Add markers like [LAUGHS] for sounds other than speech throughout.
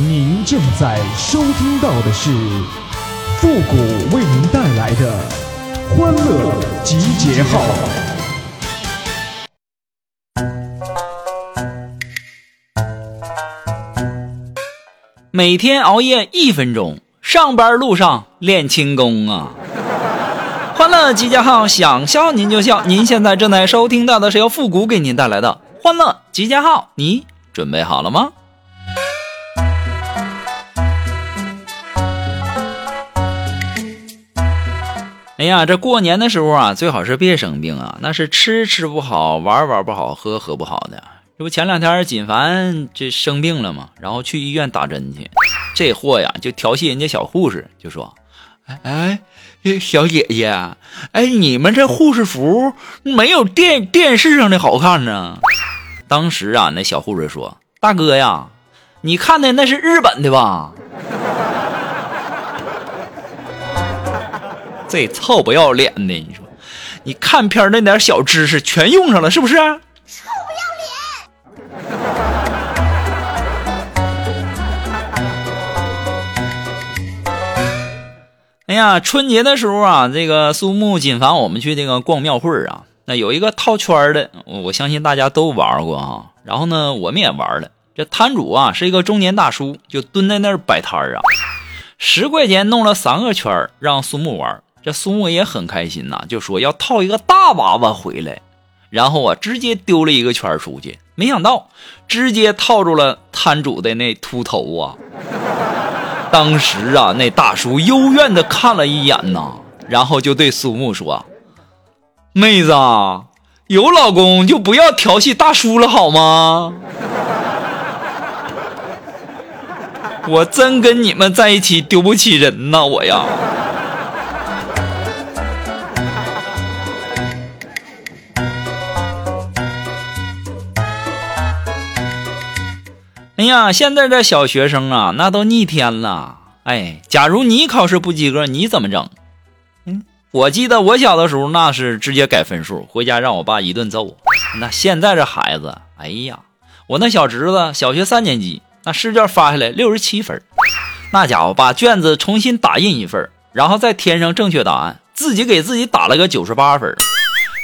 您正在收听到的是复古为您带来的欢乐集结号。每天熬夜一分钟，上班路上练轻功啊！欢乐集结号，想笑您就笑。您现在正在收听到的是由复古给您带来的欢乐集结号，你准备好了吗？哎呀，这过年的时候啊，最好是别生病啊，那是吃吃不好，玩玩不好，喝喝不好的。这不前两天锦凡这生病了吗？然后去医院打针去，这货呀就调戏人家小护士，就说：“哎哎，小姐姐，哎，你们这护士服没有电电视上的好看呢。”当时啊，那小护士说：“大哥呀，你看的那是日本的吧？”这臭不要脸的！你说，你看片那点小知识全用上了，是不是？臭不要脸！[LAUGHS] 哎呀，春节的时候啊，这个苏木锦凡我们去这个逛庙会啊，那有一个套圈的，我相信大家都玩过啊。然后呢，我们也玩了。这摊主啊是一个中年大叔，就蹲在那儿摆摊啊，十块钱弄了三个圈让苏木玩。这苏木也很开心呐，就说要套一个大娃娃回来，然后啊，直接丢了一个圈出去，没想到直接套住了摊主的那秃头啊！当时啊，那大叔幽怨的看了一眼呐，然后就对苏木说：“妹子，啊有老公就不要调戏大叔了好吗？[LAUGHS] 我真跟你们在一起丢不起人呐，我呀。”呀，现在这小学生啊，那都逆天了。哎，假如你考试不及格，你怎么整？嗯，我记得我小的时候，那是直接改分数，回家让我爸一顿揍。那现在这孩子，哎呀，我那小侄子小学三年级，那试卷发下来六十七分，那家伙把卷子重新打印一份，然后再填上正确答案，自己给自己打了个九十八分，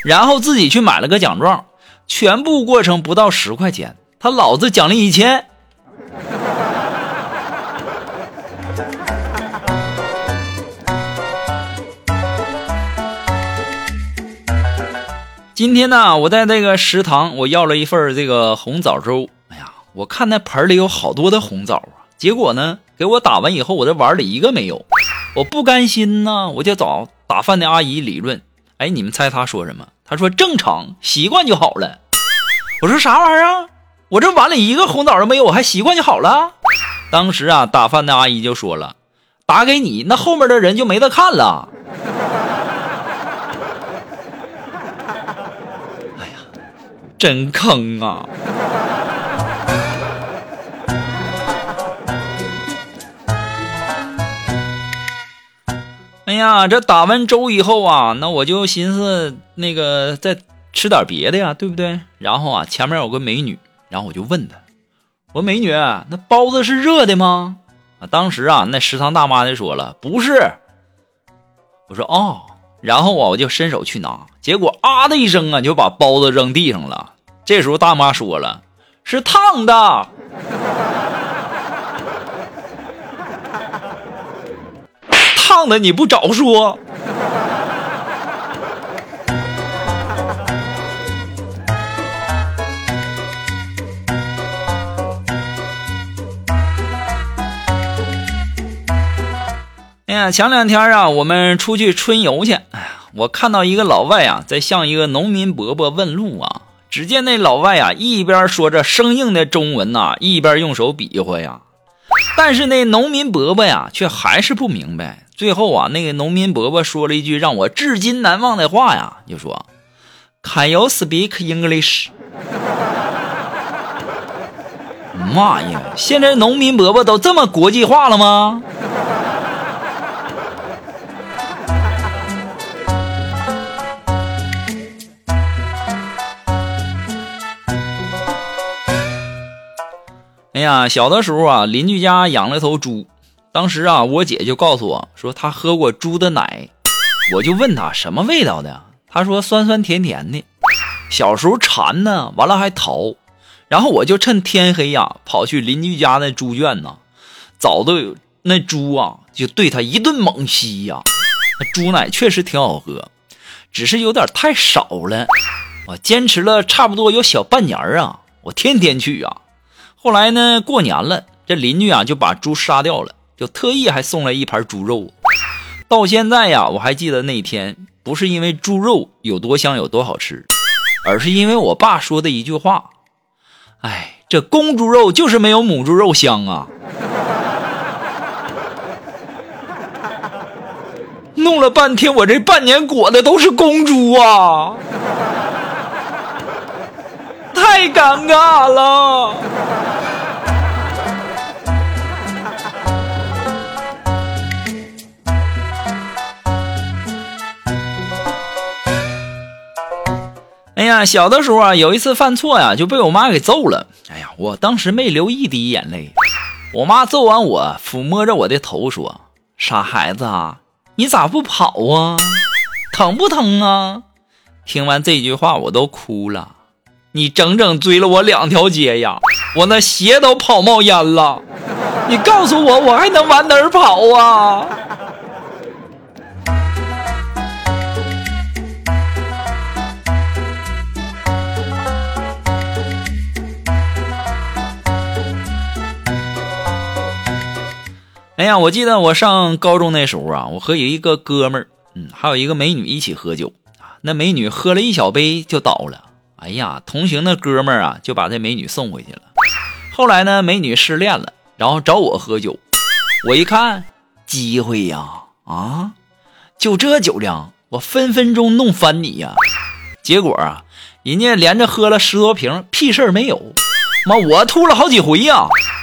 然后自己去买了个奖状，全部过程不到十块钱，他老子奖励一千。今天呢，我在这个食堂，我要了一份这个红枣粥。哎呀，我看那盆里有好多的红枣啊，结果呢，给我打完以后，我这碗里一个没有。我不甘心呢，我就找打饭的阿姨理论。哎，你们猜她说什么？她说正常，习惯就好了。我说啥玩意儿啊？我这碗里一个红枣都没有，我还习惯就好了。当时啊，打饭的阿姨就说了：“打给你，那后面的人就没得看了。”哎呀，真坑啊！哎呀，这打完粥以后啊，那我就寻思那个再吃点别的呀，对不对？然后啊，前面有个美女。然后我就问她：“我说美女，那包子是热的吗？”啊，当时啊，那食堂大妈就说了：“不是。”我说：“哦。”然后啊，我就伸手去拿，结果啊的一声啊，就把包子扔地上了。这时候大妈说了：“是烫的。[LAUGHS] ”烫的你不早说。哎呀，前两天啊，我们出去春游去。哎呀，我看到一个老外啊，在向一个农民伯伯问路啊。只见那老外啊，一边说着生硬的中文呐，一边用手比划呀。但是那农民伯伯呀，却还是不明白。最后啊，那个农民伯伯说了一句让我至今难忘的话呀，就说：“Can you speak English？” 妈呀，现在农民伯伯都这么国际化了吗？呀，小的时候啊，邻居家养了头猪，当时啊，我姐就告诉我说她喝过猪的奶，我就问她什么味道的，她说酸酸甜甜的。小时候馋呢，完了还逃，然后我就趁天黑呀，跑去邻居家那猪圈呢，早都有那猪啊，就对他一顿猛吸呀。那猪奶确实挺好喝，只是有点太少了。我坚持了差不多有小半年啊，我天天去啊。后来呢，过年了，这邻居啊就把猪杀掉了，就特意还送来一盘猪肉。到现在呀，我还记得那天，不是因为猪肉有多香有多好吃。而是因为我爸说的一句话：“哎，这公猪肉就是没有母猪肉香啊！” [LAUGHS] 弄了半天，我这半年裹的都是公猪啊，太尴尬了。哎呀，小的时候啊，有一次犯错呀，就被我妈给揍了。哎呀，我当时没流一滴眼泪。我妈揍完我，抚摸着我的头说：“傻孩子啊，你咋不跑啊？疼不疼啊？”听完这句话，我都哭了。你整整追了我两条街呀，我那鞋都跑冒烟了。你告诉我，我还能往哪儿跑啊？哎呀，我记得我上高中那时候啊，我和一个哥们儿，嗯，还有一个美女一起喝酒啊。那美女喝了一小杯就倒了。哎呀，同行的哥们儿啊，就把这美女送回去了。后来呢，美女失恋了，然后找我喝酒。我一看机会呀，啊，就这酒量，我分分钟弄翻你呀。结果啊，人家连着喝了十多瓶，屁事儿没有。妈，我吐了好几回呀。哎呀，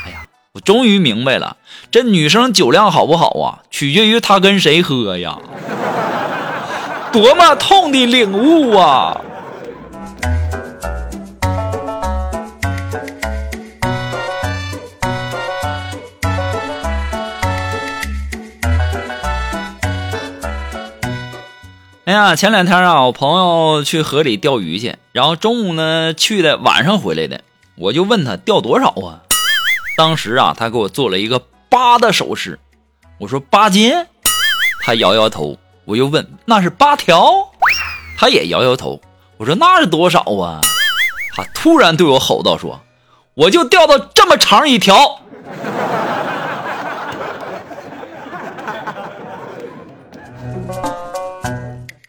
我终于明白了。这女生酒量好不好啊，取决于她跟谁喝呀！[LAUGHS] 多么痛的领悟啊！哎呀，前两天啊，我朋友去河里钓鱼去，然后中午呢去的，晚上回来的，我就问他钓多少啊？当时啊，他给我做了一个。八的手势，我说八斤，他摇摇头。我又问那是八条，他也摇摇头。我说那是多少啊？他突然对我吼道：“说我就钓到这么长一条。[LAUGHS] ”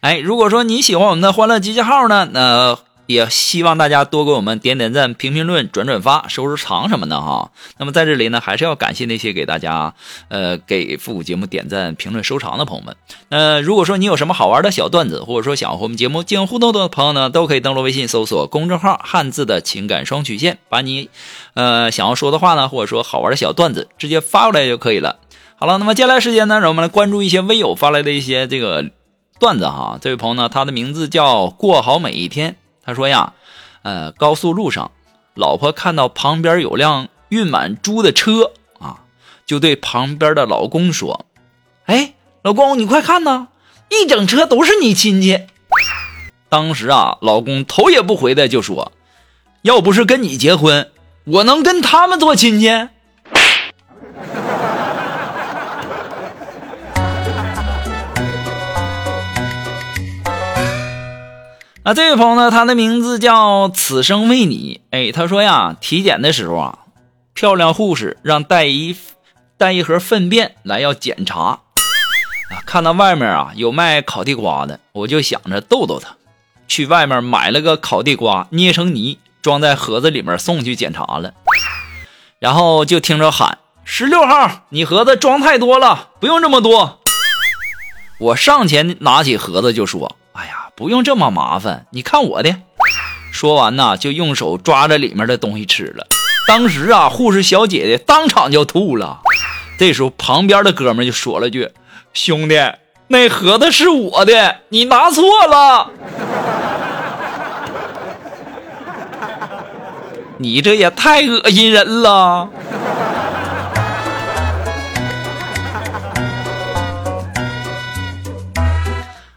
哎，如果说你喜欢我们的欢乐集结号呢，那。也希望大家多给我们点点赞、评评论、转转发、收收藏什么的哈。那么在这里呢，还是要感谢那些给大家呃给复古节目点赞、评论、收藏的朋友们。呃，如果说你有什么好玩的小段子，或者说想和我们节目进行互动的朋友呢，都可以登录微信搜索公众号“汉字的情感双曲线”，把你呃想要说的话呢，或者说好玩的小段子直接发过来就可以了。好了，那么接下来时间呢，让我们来关注一些微友发来的一些这个段子哈。这位朋友呢，他的名字叫过好每一天。他说呀，呃，高速路上，老婆看到旁边有辆运满猪的车啊，就对旁边的老公说：“哎，老公，你快看呐，一整车都是你亲戚。”当时啊，老公头也不回的就说：“要不是跟你结婚，我能跟他们做亲戚？”啊，这位朋友呢，他的名字叫此生为你。哎，他说呀，体检的时候啊，漂亮护士让带一带一盒粪便来要检查。啊，看到外面啊有卖烤地瓜的，我就想着逗逗他，去外面买了个烤地瓜，捏成泥，装在盒子里面送去检查了。然后就听着喊：“十六号，你盒子装太多了，不用这么多。”我上前拿起盒子就说。不用这么麻烦，你看我的。说完呢，就用手抓着里面的东西吃了。当时啊，护士小姐姐当场就吐了。这时候，旁边的哥们就说了句：“兄弟，那盒子是我的，你拿错了。”你这也太恶心人了。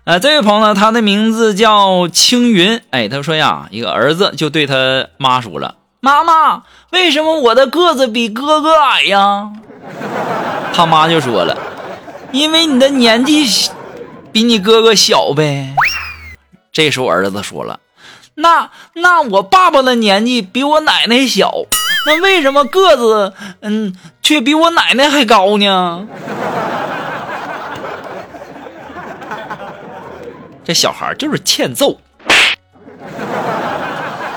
呃，这位朋友呢，他的名字叫青云。哎，他说呀，一个儿子就对他妈说了：“妈妈，为什么我的个子比哥哥矮呀？” [LAUGHS] 他妈就说了：“因为你的年纪比你哥哥小呗。”这时候儿子说了：“那那我爸爸的年纪比我奶奶小，那为什么个子嗯却比我奶奶还高呢？”这小孩就是欠揍。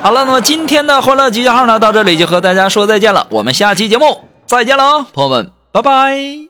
好了，那么今天的欢乐集结号呢，到这里就和大家说再见了。我们下期节目再见了，朋友们，拜拜。